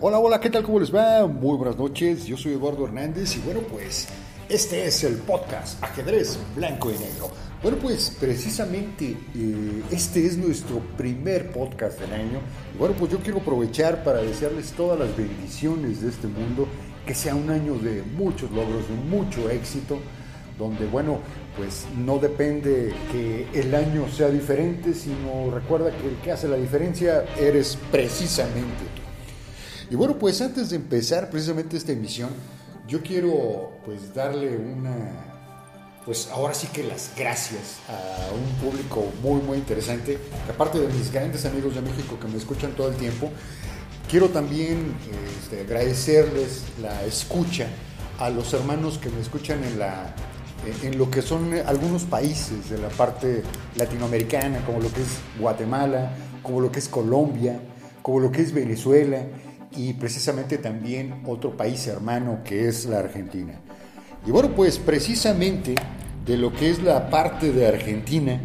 Hola, hola, ¿qué tal? ¿Cómo les va? Muy buenas noches, yo soy Eduardo Hernández y bueno, pues este es el podcast Ajedrez Blanco y Negro. Bueno, pues precisamente eh, este es nuestro primer podcast del año. Y bueno, pues yo quiero aprovechar para desearles todas las bendiciones de este mundo, que sea un año de muchos logros, de mucho éxito, donde bueno, pues no depende que el año sea diferente, sino recuerda que el que hace la diferencia eres precisamente tú. Y bueno, pues antes de empezar precisamente esta emisión, yo quiero pues darle una, pues ahora sí que las gracias a un público muy, muy interesante, aparte de mis grandes amigos de México que me escuchan todo el tiempo, quiero también este, agradecerles la escucha a los hermanos que me escuchan en la en lo que son algunos países de la parte latinoamericana, como lo que es Guatemala, como lo que es Colombia, como lo que es Venezuela y precisamente también otro país hermano que es la Argentina. Y bueno, pues precisamente de lo que es la parte de Argentina,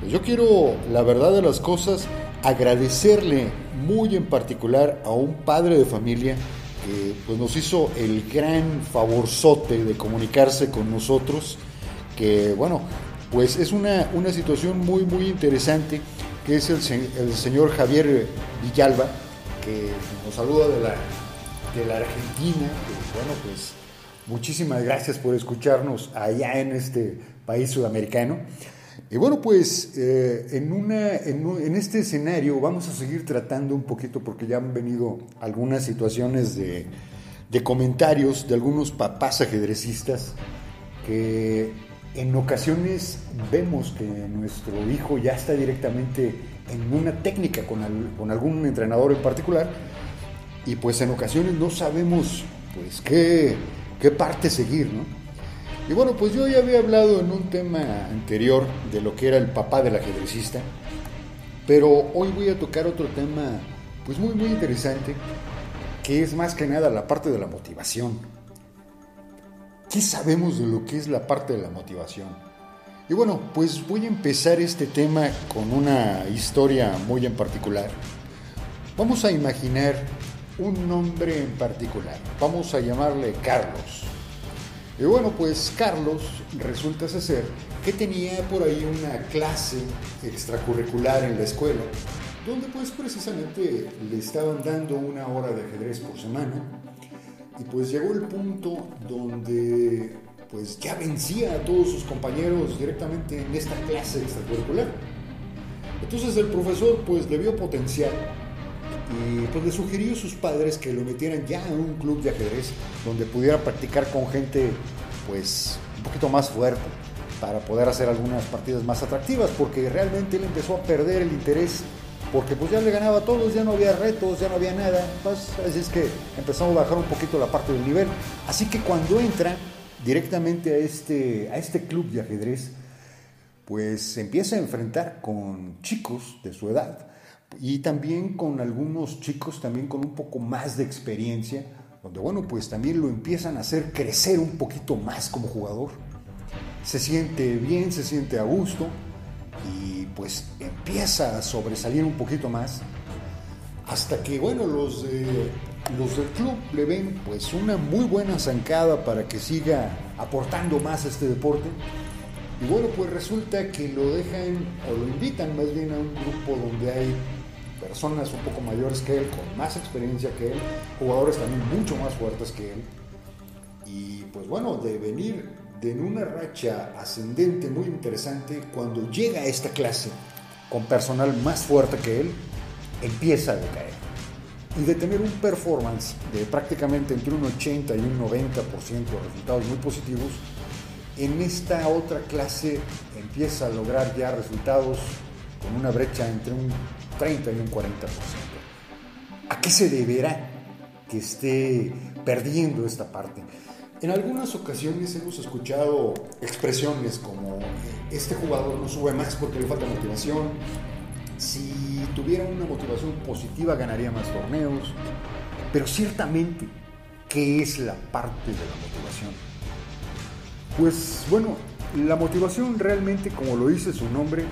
pues yo quiero, la verdad de las cosas, agradecerle muy en particular a un padre de familia que pues nos hizo el gran favorzote de comunicarse con nosotros, que bueno, pues es una, una situación muy muy interesante, que es el, el señor Javier Villalba, que nos saluda de la, de la Argentina. bueno, pues muchísimas gracias por escucharnos allá en este país sudamericano. Y bueno, pues eh, en, una, en, este escenario vamos a seguir tratando un poquito porque ya han venido algunas situaciones de, de comentarios de algunos papás ajedrecistas que en ocasiones vemos que nuestro hijo ya está directamente en una técnica con, con, algún entrenador en particular y pues en ocasiones no sabemos pues qué, qué parte seguir, ¿no? Y bueno, pues yo ya había hablado en un tema anterior de lo que era el papá del ajedrecista, pero hoy voy a tocar otro tema pues muy muy interesante que es más que nada la parte de la motivación. ¿Qué sabemos de lo que es la parte de la motivación? Y bueno, pues voy a empezar este tema con una historia muy en particular. Vamos a imaginar un nombre en particular. Vamos a llamarle Carlos. Y bueno, pues Carlos resulta ser que tenía por ahí una clase extracurricular en la escuela, donde pues precisamente le estaban dando una hora de ajedrez por semana y pues llegó el punto donde pues ya vencía a todos sus compañeros directamente en esta clase extracurricular. Entonces el profesor pues le vio potencial y pues le sugirió a sus padres que lo metieran ya en un club de ajedrez donde pudiera practicar con gente pues un poquito más fuerte para poder hacer algunas partidas más atractivas porque realmente él empezó a perder el interés porque pues ya le ganaba a todos, ya no había retos, ya no había nada, pues, así es que empezamos a bajar un poquito la parte del nivel. Así que cuando entra directamente a este, a este club de ajedrez, pues empieza a enfrentar con chicos de su edad y también con algunos chicos también con un poco más de experiencia, donde bueno, pues también lo empiezan a hacer crecer un poquito más como jugador. Se siente bien, se siente a gusto y pues empieza a sobresalir un poquito más hasta que bueno los los del club le ven pues una muy buena zancada para que siga aportando más a este deporte. Y bueno pues resulta que lo dejan o lo invitan más bien a un grupo donde hay personas un poco mayores que él con más experiencia que él jugadores también mucho más fuertes que él. Y pues bueno de venir de una racha ascendente muy interesante, cuando llega a esta clase con personal más fuerte que él, empieza a decaer. Y de tener un performance de prácticamente entre un 80 y un 90% de resultados muy positivos, en esta otra clase empieza a lograr ya resultados con una brecha entre un 30 y un 40%. ¿A qué se deberá que esté perdiendo esta parte? En algunas ocasiones hemos escuchado expresiones como este jugador no sube más porque le falta motivación, si tuviera una motivación positiva ganaría más torneos, pero ciertamente, ¿qué es la parte de la motivación? Pues bueno, la motivación realmente, como lo dice su nombre,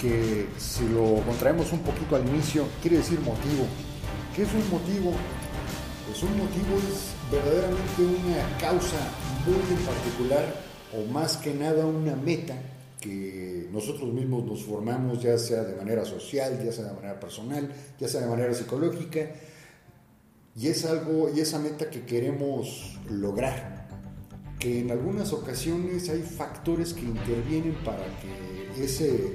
que si lo contraemos un poquito al inicio, quiere decir motivo. ¿Qué es un motivo? Pues un motivo es verdaderamente una causa muy en particular o más que nada una meta que nosotros mismos nos formamos, ya sea de manera social, ya sea de manera personal, ya sea de manera psicológica, y es algo, y esa meta que queremos lograr, que en algunas ocasiones hay factores que intervienen para que ese,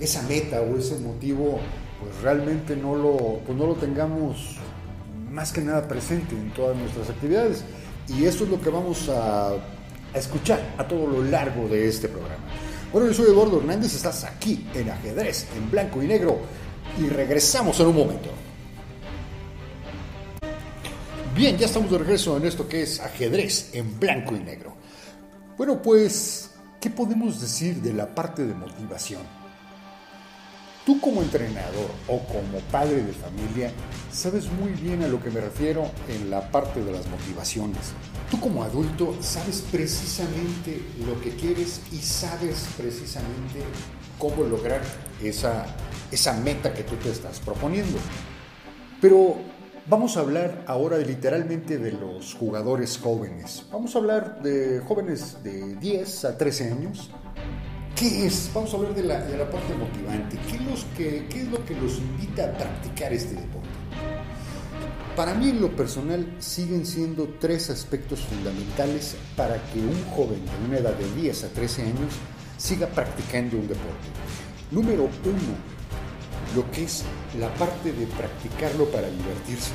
esa meta o ese motivo pues realmente no lo, pues no lo tengamos más que nada presente en todas nuestras actividades. Y eso es lo que vamos a, a escuchar a todo lo largo de este programa. Bueno, yo soy Eduardo Hernández, estás aquí en ajedrez, en blanco y negro, y regresamos en un momento. Bien, ya estamos de regreso en esto que es ajedrez en blanco y negro. Bueno, pues, ¿qué podemos decir de la parte de motivación? Tú como entrenador o como padre de familia sabes muy bien a lo que me refiero en la parte de las motivaciones. Tú como adulto sabes precisamente lo que quieres y sabes precisamente cómo lograr esa, esa meta que tú te estás proponiendo. Pero vamos a hablar ahora literalmente de los jugadores jóvenes. Vamos a hablar de jóvenes de 10 a 13 años ¿Qué es? Vamos a hablar de la, parte motivante. ¿Qué es, lo que los invita a practicar este deporte? Para mí en lo personal siguen siendo tres aspectos fundamentales para que un joven de una edad de 10 a 13 años siga practicando un deporte. Número uno, lo que es la parte de practicarlo para divertirse.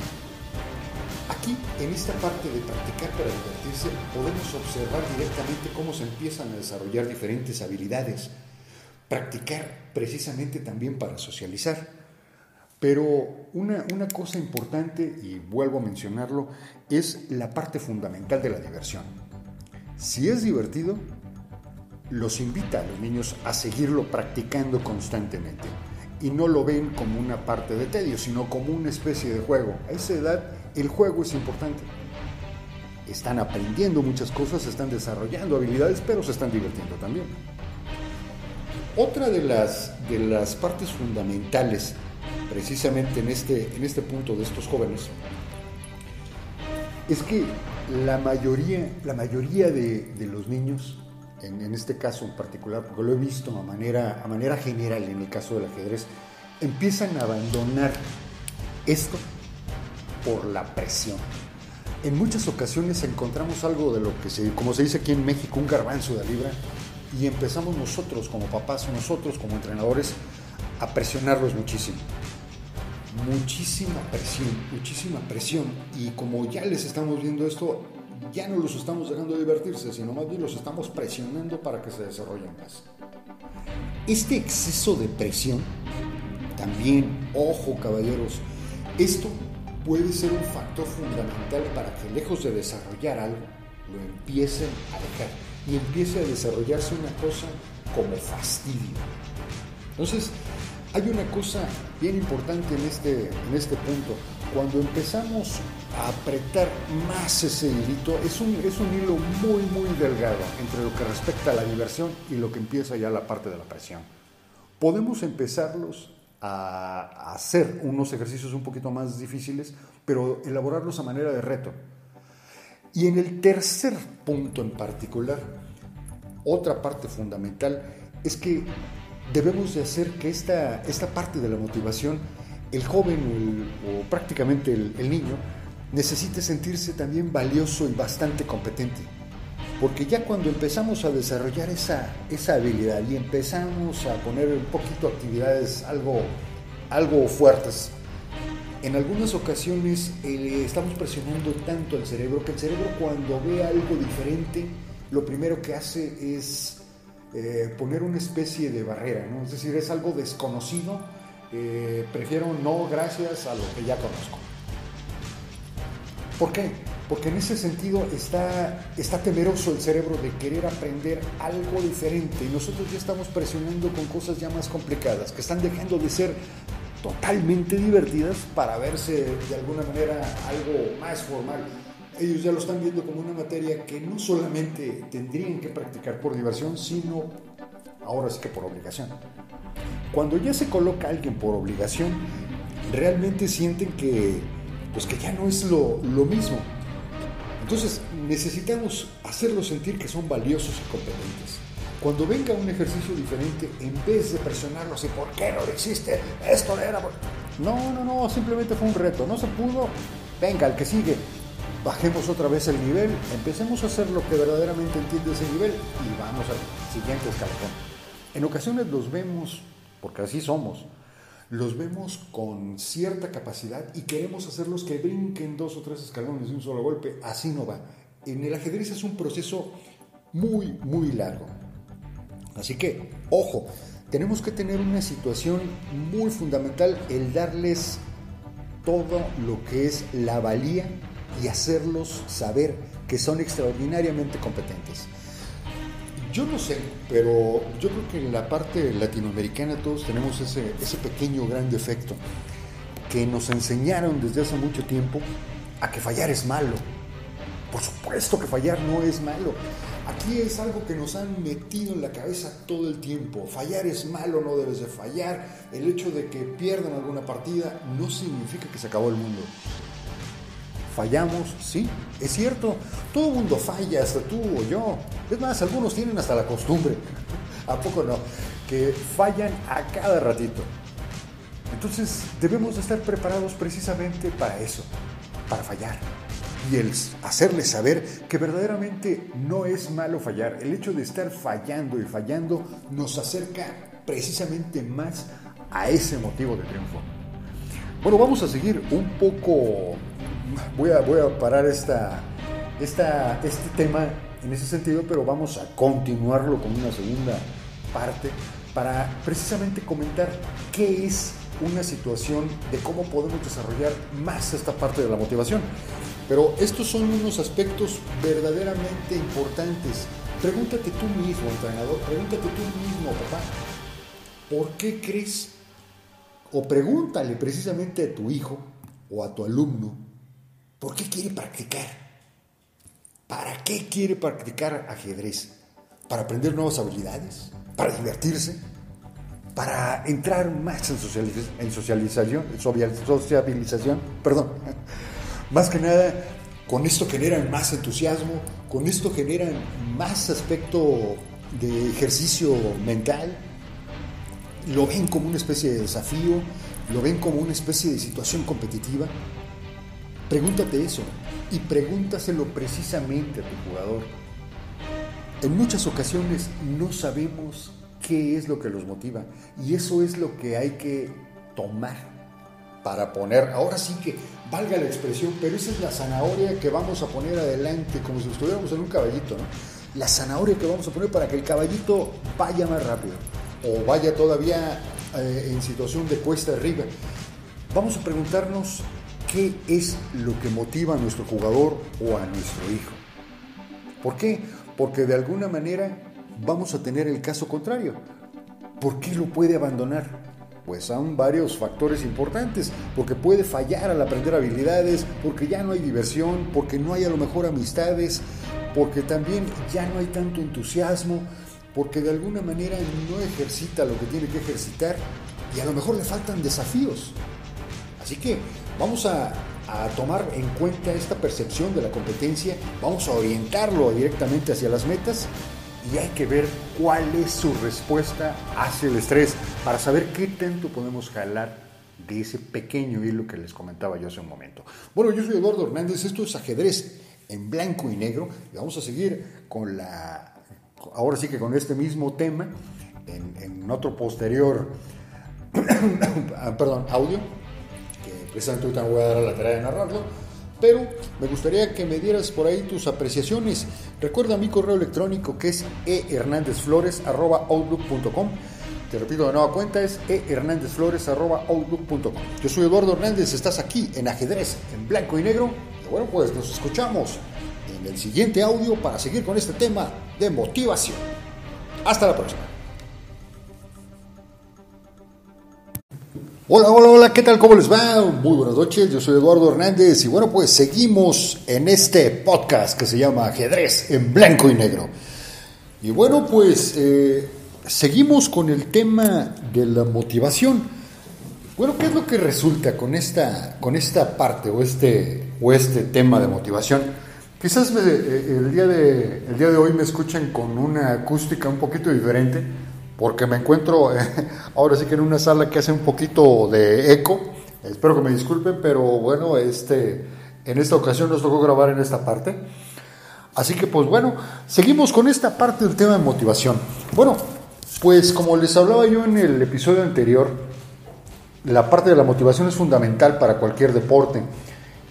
Aquí, en esta parte de practicar para divertirse, podemos observar directamente cómo se empiezan a desarrollar diferentes habilidades. Practicar precisamente también para socializar. Pero una, una cosa importante, y vuelvo a mencionarlo, es la parte fundamental de la diversión. Si es divertido, los invita a los niños a seguirlo practicando constantemente y no lo ven como una parte de tedio, sino como una especie de juego. A esa edad el juego es importante. Están aprendiendo muchas cosas, están desarrollando habilidades, pero se están divirtiendo también. Otra de las, de las partes fundamentales, precisamente en este, en este punto de estos jóvenes, es que la mayoría, la mayoría de, los niños, en, en, este caso en particular, porque lo he visto a manera, a manera general en el caso del ajedrez, empiezan a abandonar esto por la presión. En muchas ocasiones encontramos algo de lo que se, como se dice aquí en México, un garbanzo de libra, y empezamos nosotros como papás, nosotros como entrenadores, a presionarlos muchísimo. Muchísima presión, muchísima presión. Y como ya les estamos viendo esto, ya no los estamos dejando divertirse, sino más bien los estamos presionando para que se desarrollen más. Este exceso de presión, también, ojo caballeros, esto puede ser un factor fundamental para que lejos de desarrollar algo, lo empiecen a dejar y empiece a desarrollarse una cosa como fastidio. Entonces, hay una cosa bien importante en este, en este punto. Cuando empezamos a apretar más ese hilito, es un, es un hilo muy, muy delgado entre lo que respecta a la diversión y lo que empieza ya la parte de la presión. Podemos empezarlos a, hacer unos ejercicios un poquito más difíciles, pero elaborarlos a manera de reto. Y en el tercer punto en particular, otra parte fundamental es que debemos de hacer que esta, esta parte de la motivación, el joven o prácticamente el, el niño, necesite sentirse también valioso y bastante competente. Porque ya cuando empezamos a desarrollar esa, esa habilidad y empezamos a poner un poquito actividades algo, algo fuertes, en algunas ocasiones eh, estamos presionando tanto al cerebro que el cerebro cuando ve algo diferente, lo primero que hace es eh, poner una especie de barrera, es decir, es algo desconocido, eh, prefiero no gracias a lo que ya conozco. ¿Por qué? Porque en ese sentido está, está temeroso el cerebro de querer aprender algo diferente y nosotros ya estamos presionando con cosas ya más complicadas, que están dejando de ser totalmente divertidas para verse de alguna manera algo más formal. Ellos ya lo están viendo como una materia que no solamente tendrían que practicar por diversión, sino ahora sí que por obligación. Cuando ya se coloca alguien por obligación, realmente sienten que, pues que ya no es lo, lo mismo. Entonces necesitamos hacerlos sentir que son valiosos y competentes. Cuando venga un ejercicio diferente, en vez de presionarlos y por qué no lo hiciste, esto era... No, no, no, simplemente fue un reto, no se pudo, venga, el que sigue, bajemos otra vez el nivel, empecemos a hacer lo que verdaderamente entiende ese nivel y vamos al siguiente escalón. En ocasiones los vemos, porque así somos, los vemos con cierta capacidad y queremos hacerlos que brinquen dos o tres escalones de un solo golpe. Así no va. En el ajedrez es un proceso muy, muy largo. Así que, ojo, tenemos que tener una situación muy fundamental, el darles todo lo que es la valía y hacerlos saber que son extraordinariamente competentes. Yo no sé, pero yo creo que en la parte latinoamericana todos tenemos ese, ese pequeño gran defecto que nos enseñaron desde hace mucho tiempo a que fallar es malo. Por supuesto que fallar no es malo. Aquí es algo que nos han metido en la cabeza todo el tiempo. Fallar es malo, no debes de fallar. El hecho de que pierdan alguna partida no significa que se acabó el mundo fallamos, sí, es cierto, todo el mundo falla, hasta tú o yo. Es más, algunos tienen hasta la costumbre, ¿a poco no? Que fallan a cada ratito. Entonces debemos de estar preparados precisamente para eso, para fallar. Y el hacerles saber que verdaderamente no es malo fallar. El hecho de estar fallando y fallando nos acerca precisamente más a ese motivo de triunfo. Bueno, vamos a seguir un poco voy a, parar este tema en ese sentido, pero vamos a continuarlo con una segunda parte para precisamente comentar qué es una situación de cómo podemos desarrollar más esta parte de la motivación. Pero estos son unos aspectos verdaderamente importantes. Pregúntate tú mismo, entrenador, pregúntate tú mismo, papá, ¿por qué crees? O pregúntale precisamente a tu hijo o a tu alumno, ¿Por qué quiere practicar? ¿Para qué quiere practicar ajedrez? ¿Para aprender nuevas habilidades? ¿Para divertirse? ¿Para entrar más en, socialización, sociabilización? Perdón. Más que nada, con esto generan más entusiasmo, con esto generan más aspecto de ejercicio mental, lo ven como una especie de desafío, lo ven como una especie de situación competitiva. Pregúntate eso y pregúntaselo precisamente a tu jugador. En muchas ocasiones no sabemos qué es lo que los motiva y eso es lo que hay que tomar para poner, ahora sí que valga la expresión, pero esa es la zanahoria que vamos a poner adelante como si estuviéramos en un caballito, ¿no? La zanahoria que vamos a poner para que el caballito vaya más rápido o vaya todavía eh, en situación de cuesta arriba. Vamos a preguntarnos ¿Qué es lo que motiva a nuestro jugador o a nuestro hijo? ¿Por qué? Porque de alguna manera vamos a tener el caso contrario. ¿Por qué lo puede abandonar? Pues son varios factores importantes, porque puede fallar al aprender habilidades, porque ya no hay diversión, porque no hay a lo mejor amistades, porque también ya no hay tanto entusiasmo, porque de alguna manera no ejercita lo que tiene que ejercitar y a lo mejor le faltan desafíos. Así que Vamos a, tomar en cuenta esta percepción de la competencia, vamos a orientarlo directamente hacia las metas y hay que ver cuál es su respuesta hacia el estrés para saber qué tanto podemos jalar de ese pequeño hilo que les comentaba yo hace un momento. Bueno, yo soy Eduardo Hernández, esto es ajedrez en blanco y negro y vamos a seguir con la, ahora sí que con este mismo tema en, en otro posterior, perdón, audio Precisamente ahorita voy a dar la tarea de narrarlo. Pero me gustaría que me dieras por ahí tus apreciaciones. Recuerda mi correo electrónico que es ehernandezflores.outlook.com. Te repito de nueva cuenta, es ehernandezflores.outlook.com. Yo soy Eduardo Hernández, estás aquí en Ajedrez, en blanco y negro. Y bueno, pues nos escuchamos en el siguiente audio para seguir con este tema de motivación. Hasta la próxima. Hola, hola, hola, ¿qué tal? ¿Cómo les va? Muy buenas noches, yo soy Eduardo Hernández y bueno, pues seguimos en este podcast que se llama Ajedrez en blanco y negro. Y bueno, pues eh, seguimos con el tema de la motivación. Bueno, ¿qué es lo que resulta con esta, con esta parte o este, o este tema de motivación? Quizás eh, el, día de, el día de hoy me escuchan con una acústica un poquito diferente, porque me encuentro eh, ahora sí que en una sala que hace un poquito de eco. Espero que me disculpen, pero bueno, este, en esta ocasión nos tocó grabar en esta parte. Así que pues bueno, seguimos con esta parte del tema de motivación. Bueno, pues como les hablaba yo en el episodio anterior, la parte de la motivación es fundamental para cualquier deporte.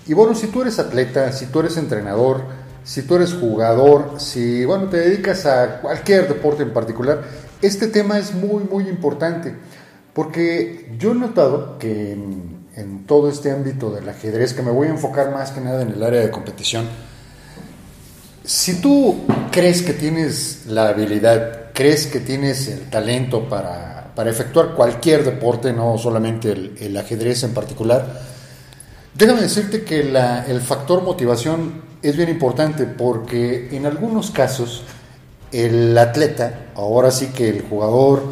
Y bueno, si tú eres atleta, si tú eres entrenador, si tú eres jugador, si bueno, te dedicas a cualquier deporte en particular, este tema es muy muy importante porque yo he notado que en, todo este ámbito del ajedrez, que me voy a enfocar más que nada en el área de competición, si tú crees que tienes la habilidad, crees que tienes el talento para, para efectuar cualquier deporte, no solamente el, ajedrez en particular, déjame decirte que el factor motivación es bien importante porque en algunos casos el atleta, ahora sí que el jugador,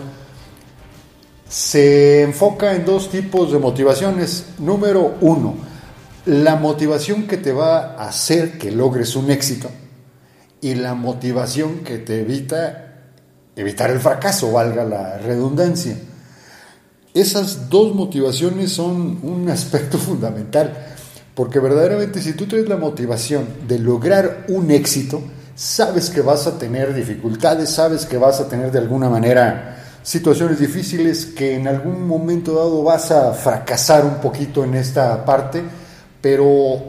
se enfoca en dos tipos de motivaciones. Número uno, la motivación que te va a hacer que logres un éxito y la motivación que te evita evitar el fracaso, valga la redundancia. Esas dos motivaciones son un aspecto fundamental, porque verdaderamente si tú tienes la motivación de lograr un éxito, sabes que vas a tener dificultades, sabes que vas a tener de alguna manera situaciones difíciles, que en algún momento dado vas a fracasar un poquito en esta parte, pero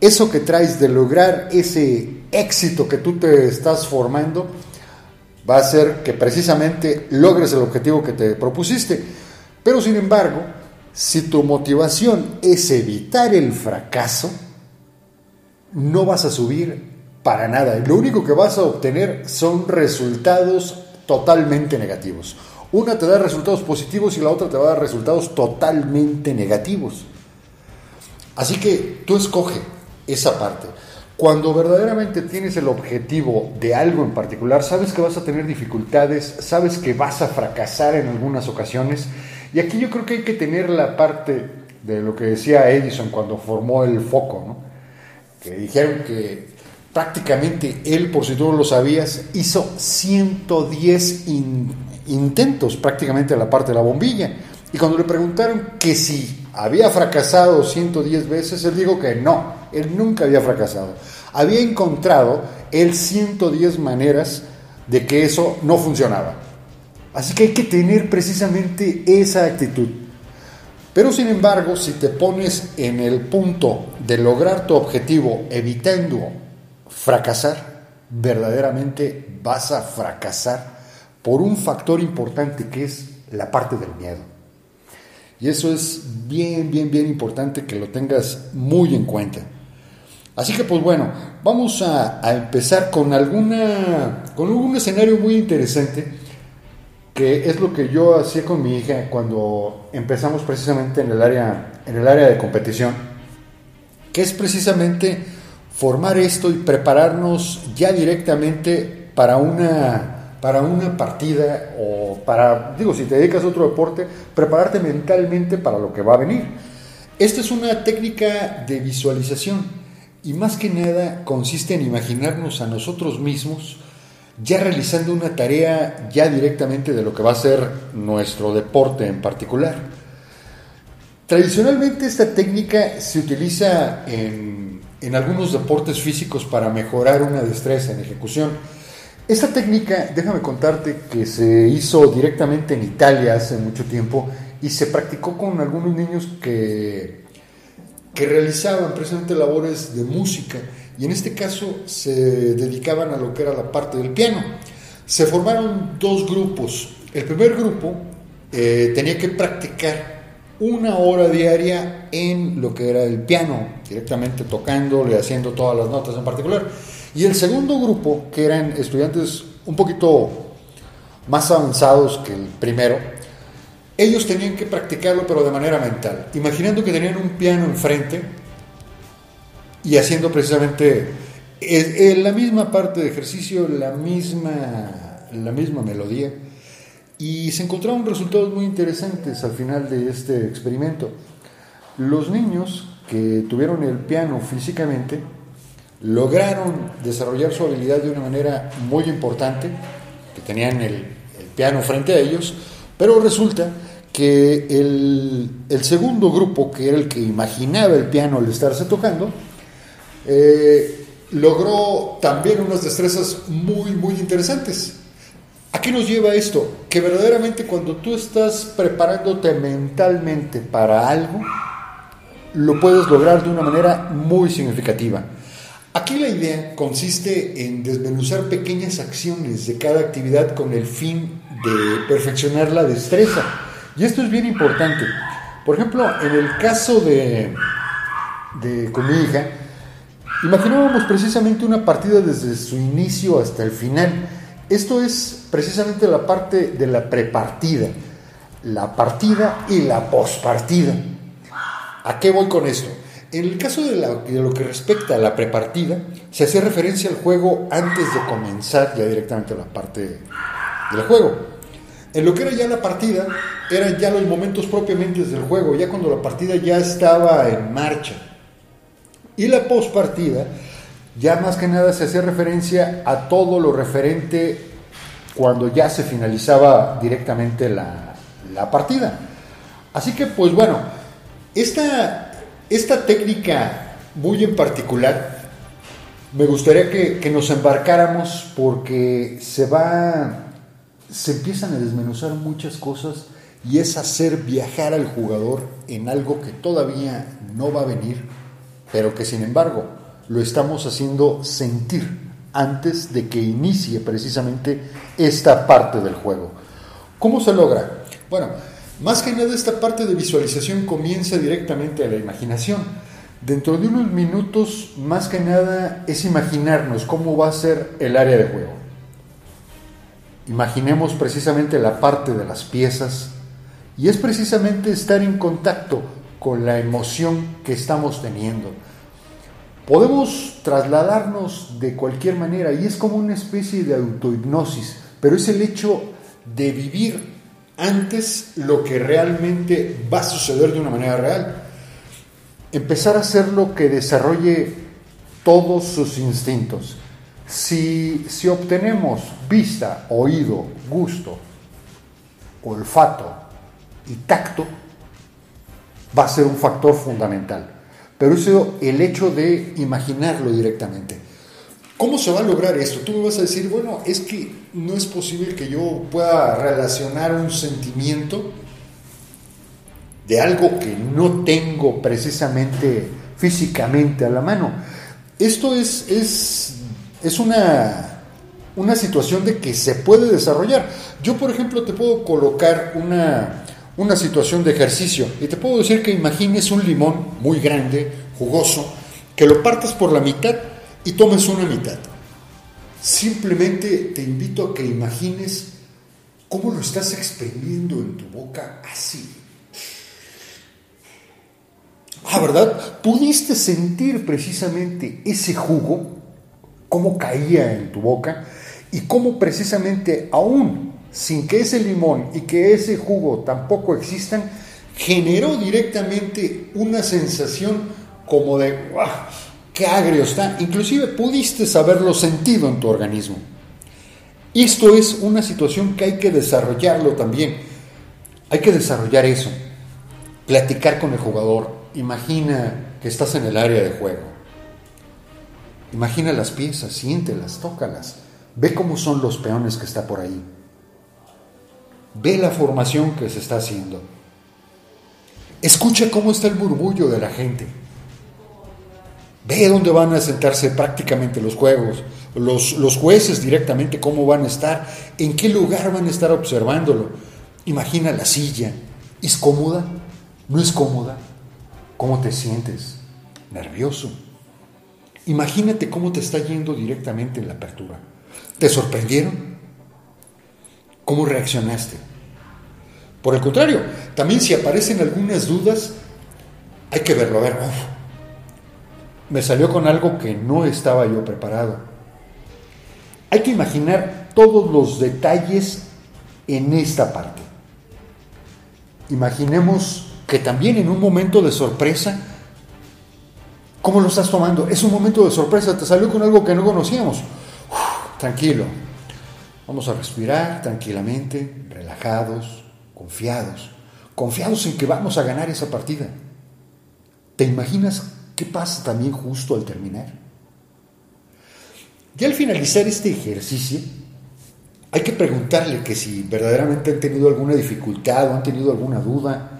eso que traes de lograr ese éxito que tú te estás formando va a hacer que precisamente logres el objetivo que te propusiste. Pero sin embargo, si tu motivación es evitar el fracaso, no vas a subir para nada. Lo único que vas a obtener son resultados totalmente negativos. Una te da resultados positivos y la otra te va a dar resultados totalmente negativos. Así que tú escoge esa parte. Cuando verdaderamente tienes el objetivo de algo en particular, sabes que vas a tener dificultades, sabes que vas a fracasar en algunas ocasiones. Y aquí yo creo que hay que tener la parte de lo que decía Edison cuando formó el foco, ¿no? que dijeron que prácticamente él, por si tú no lo sabías, hizo 110 intentos prácticamente a la parte de la bombilla. Y cuando le preguntaron que si había fracasado 110 veces, él dijo que no, él nunca había fracasado. Había encontrado él 110 maneras de que eso no funcionaba. Así que hay que tener precisamente esa actitud. Pero sin embargo, si te pones en el punto de lograr tu objetivo evitando fracasar, verdaderamente vas a fracasar por un factor importante que es la parte del miedo. Y eso es bien, bien, bien importante que lo tengas muy en cuenta. Así que pues bueno, vamos a, empezar con alguna con un escenario muy interesante que es lo que yo hacía con mi hija cuando empezamos precisamente en el área en el área de competición, que es precisamente formar esto y prepararnos ya directamente para una para una partida o para, digo, si te dedicas a otro deporte, prepararte mentalmente para lo que va a venir. Esta es una técnica de visualización y más que nada consiste en imaginarnos a nosotros mismos ya realizando una tarea ya directamente de lo que va a ser nuestro deporte en particular. Tradicionalmente esta técnica se utiliza en, en algunos deportes físicos para mejorar una destreza en ejecución esta técnica, déjame contarte que se hizo directamente en Italia hace mucho tiempo y se practicó con algunos niños que, que realizaban precisamente labores de música y en este caso se dedicaban a lo que era la parte del piano. Se formaron dos grupos. El primer grupo eh, tenía que practicar una hora diaria en lo que era el piano, directamente tocándole, haciendo todas las notas en particular. Y el segundo grupo, que eran estudiantes un poquito más avanzados que el primero, ellos tenían que practicarlo pero de manera mental, imaginando que tenían un piano enfrente y haciendo precisamente en la misma parte de ejercicio, la misma, la misma melodía. Y se encontraron resultados muy interesantes al final de este experimento. Los niños que tuvieron el piano físicamente lograron desarrollar su habilidad de una manera muy importante, que tenían el, piano frente a ellos, pero resulta que el, segundo grupo, que era el que imaginaba el piano al estarse tocando, eh, logró también unas destrezas muy, muy interesantes. ¿A qué nos lleva esto? Que verdaderamente cuando tú estás preparándote mentalmente para algo, lo puedes lograr de una manera muy significativa. Aquí la idea consiste en desmenuzar pequeñas acciones de cada actividad con el fin de perfeccionar la destreza. Y esto es bien importante. Por ejemplo, en el caso de, de con mi hija, imaginábamos precisamente una partida desde su inicio hasta el final esto es precisamente la parte de la prepartida, la partida y la pospartida. ¿A qué voy con esto? En el caso de, lo que respecta a la prepartida, se hace referencia al juego antes de comenzar ya directamente la parte del juego. En lo que era ya la partida, eran ya los momentos propiamente del juego, ya cuando la partida ya estaba en marcha. Y la pospartida ya más que nada se hacía referencia a todo lo referente cuando ya se finalizaba directamente la, partida. Así que, pues bueno, esta, esta técnica muy en particular, me gustaría que, que, nos embarcáramos porque se va, se empiezan a desmenuzar muchas cosas y es hacer viajar al jugador en algo que todavía no va a venir, pero que sin embargo lo estamos haciendo sentir antes de que inicie precisamente esta parte del juego. ¿Cómo se logra? Bueno, más que nada esta parte de visualización comienza directamente a la imaginación. Dentro de unos minutos, más que nada, es imaginarnos cómo va a ser el área de juego. Imaginemos precisamente la parte de las piezas y es precisamente estar en contacto con la emoción que estamos teniendo Podemos trasladarnos de cualquier manera y es como una especie de autohipnosis, pero es el hecho de vivir antes lo que realmente va a suceder de una manera real. Empezar a hacer lo que desarrolle todos sus instintos. Si, si obtenemos vista, oído, gusto, olfato y tacto, va a ser un factor fundamental pero eso el hecho de imaginarlo directamente. ¿Cómo se va a lograr esto? Tú me vas a decir, bueno, es que no es posible que yo pueda relacionar un sentimiento de algo que no tengo precisamente físicamente a la mano. Esto es, es, es una, una situación de que se puede desarrollar. Yo, por ejemplo, te puedo colocar una, una situación de ejercicio y te puedo decir que imagines un limón muy grande, jugoso, que lo partas por la mitad y tomes una mitad. Simplemente te invito a que imagines cómo lo estás exprimiendo en tu boca así. Ah, ¿verdad? Pudiste sentir precisamente ese jugo, cómo caía en tu boca y cómo precisamente aún sin que ese limón y que ese jugo tampoco existan, generó directamente una sensación como de, ¡guau! ¡Qué agrio está! Inclusive pudiste haberlo sentido en tu organismo. Esto es una situación que hay que desarrollarlo también. Hay que desarrollar eso. Platicar con el jugador. Imagina que estás en el área de juego. Imagina las piezas, siéntelas, tócalas. Ve cómo son los peones que está por ahí. Ve la formación que se está haciendo. Escucha cómo está el murmullo de la gente. Ve dónde van a sentarse prácticamente los juegos, los, los, jueces directamente cómo van a estar, en qué lugar van a estar observándolo. Imagina la silla. ¿Es cómoda? ¿No es cómoda? ¿Cómo te sientes? Nervioso. Imagínate cómo te está yendo directamente en la apertura. ¿Te sorprendieron? ¿Cómo reaccionaste? Por el contrario, también si aparecen algunas dudas, hay que verlo. A ver, me salió con algo que no estaba yo preparado. Hay que imaginar todos los detalles en esta parte. Imaginemos que también en un momento de sorpresa, ¿cómo lo estás tomando? Es un momento de sorpresa, te salió con algo que no conocíamos. tranquilo, vamos a respirar tranquilamente, relajados, confiados, confiados en que vamos a ganar esa partida. ¿Te imaginas qué pasa también justo al terminar? Y al finalizar este ejercicio, hay que preguntarle que si verdaderamente han tenido alguna dificultad o han tenido alguna duda,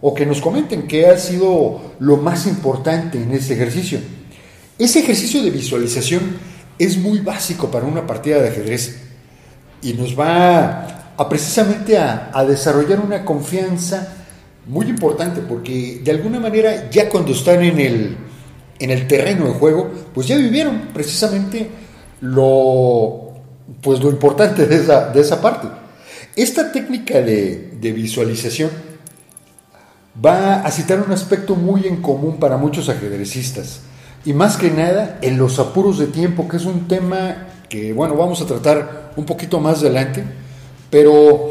o que nos comenten qué ha sido lo más importante en este ejercicio. Ese ejercicio de visualización es muy básico para una partida de ajedrez y nos va a, precisamente a, desarrollar una confianza muy importante porque de alguna manera ya cuando están en el, en el terreno de juego, pues ya vivieron precisamente lo, pues lo importante de esa, de esa parte. Esta técnica de, visualización va a citar un aspecto muy en común para muchos ajedrecistas. Y más que nada en los apuros de tiempo, que es un tema que, bueno, vamos a tratar un poquito más adelante, pero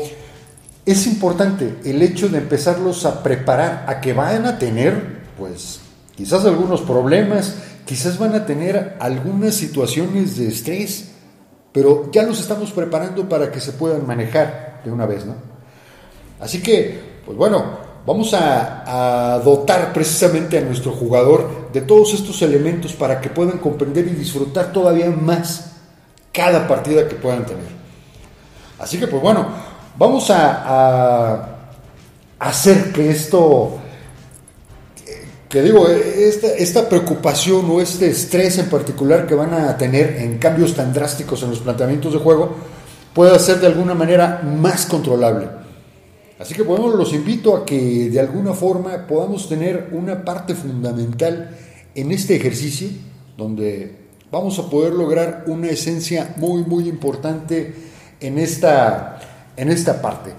es importante el hecho de empezarlos a preparar a que vayan a tener, pues, quizás algunos problemas, quizás van a tener algunas situaciones de estrés, pero ya los estamos preparando para que se puedan manejar de una vez, ¿no? Así que, pues bueno, vamos a, dotar precisamente a nuestro jugador de todos estos elementos para que puedan comprender y disfrutar todavía más cada partida que puedan tener. Así que, pues bueno, vamos a hacer que esto que digo, esta, esta, preocupación o este estrés en particular que van a tener en cambios tan drásticos en los planteamientos de juego pueda ser de alguna manera más controlable. Así que bueno, los invito a que de alguna forma podamos tener una parte fundamental en este ejercicio donde vamos a poder lograr una esencia muy muy importante en esta, en esta parte.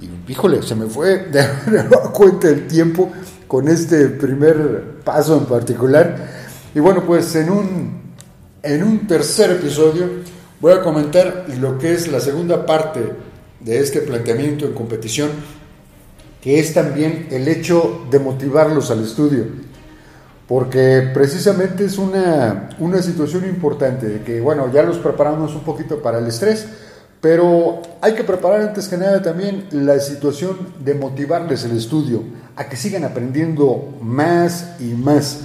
Y híjole, se me fue de cuenta el tiempo con este primer paso en particular. Y bueno, pues en un, en un tercer episodio voy a comentar lo que es la segunda parte de este planteamiento en competición, que es también el hecho de motivarlos al estudio. Porque precisamente es una, una situación importante, de que bueno, ya los preparamos un poquito para el estrés, pero hay que preparar antes que nada también la situación de motivarles el estudio, a que sigan aprendiendo más y más,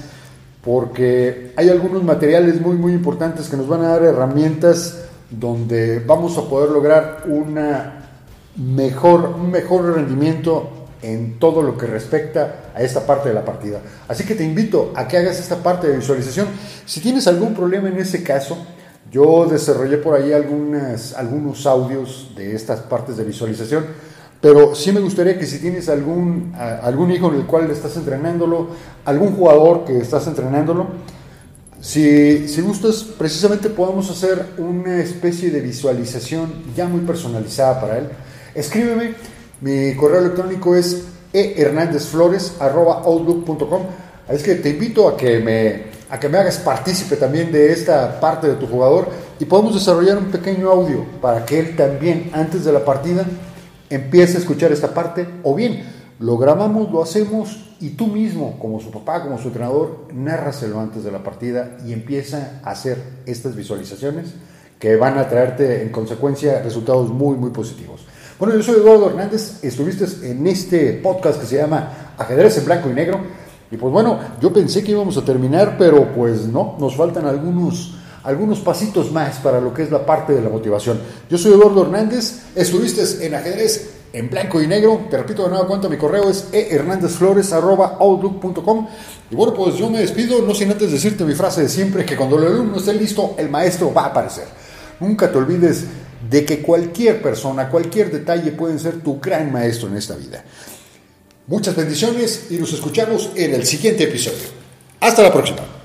porque hay algunos materiales muy muy importantes que nos van a dar herramientas donde vamos a poder lograr una mejor, un mejor rendimiento en todo lo que respecta a esta parte de la partida. Así que te invito a que hagas esta parte de visualización. Si tienes algún problema en ese caso, yo desarrollé por ahí algunas, algunos audios de estas partes de visualización, pero sí me gustaría que si tienes algún, algún hijo en el cual estás entrenándolo, algún jugador que estás entrenándolo, si, si gustas, precisamente podamos hacer una especie de visualización ya muy personalizada para él. Escríbeme, mi correo electrónico es ehernandezflores.outlook.com. Es que te invito a que me a que me hagas partícipe también de esta parte de tu jugador y podemos desarrollar un pequeño audio para que él también antes de la partida empiece a escuchar esta parte o bien lo grabamos, lo hacemos y tú mismo como su papá, como su entrenador, narraselo antes de la partida y empieza a hacer estas visualizaciones que van a traerte en consecuencia resultados muy muy positivos. Bueno, yo soy Eduardo Hernández, estuviste en este podcast que se llama Ajedrez en Blanco y Negro. Y pues bueno, yo pensé que íbamos a terminar, pero pues no, nos faltan algunos, algunos pasitos más para lo que es la parte de la motivación. Yo soy Eduardo Hernández, estuviste en ajedrez en blanco y negro. Te repito de nuevo cuenta, mi correo es ehernandezflores.outlook.com. Y bueno, pues yo me despido, no sin antes decirte mi frase de siempre, que cuando el alumno esté listo, el maestro va a aparecer. Nunca te olvides de que cualquier persona, cualquier detalle pueden ser tu gran maestro en esta vida. Muchas bendiciones y nos escuchamos en el siguiente episodio. Hasta la próxima.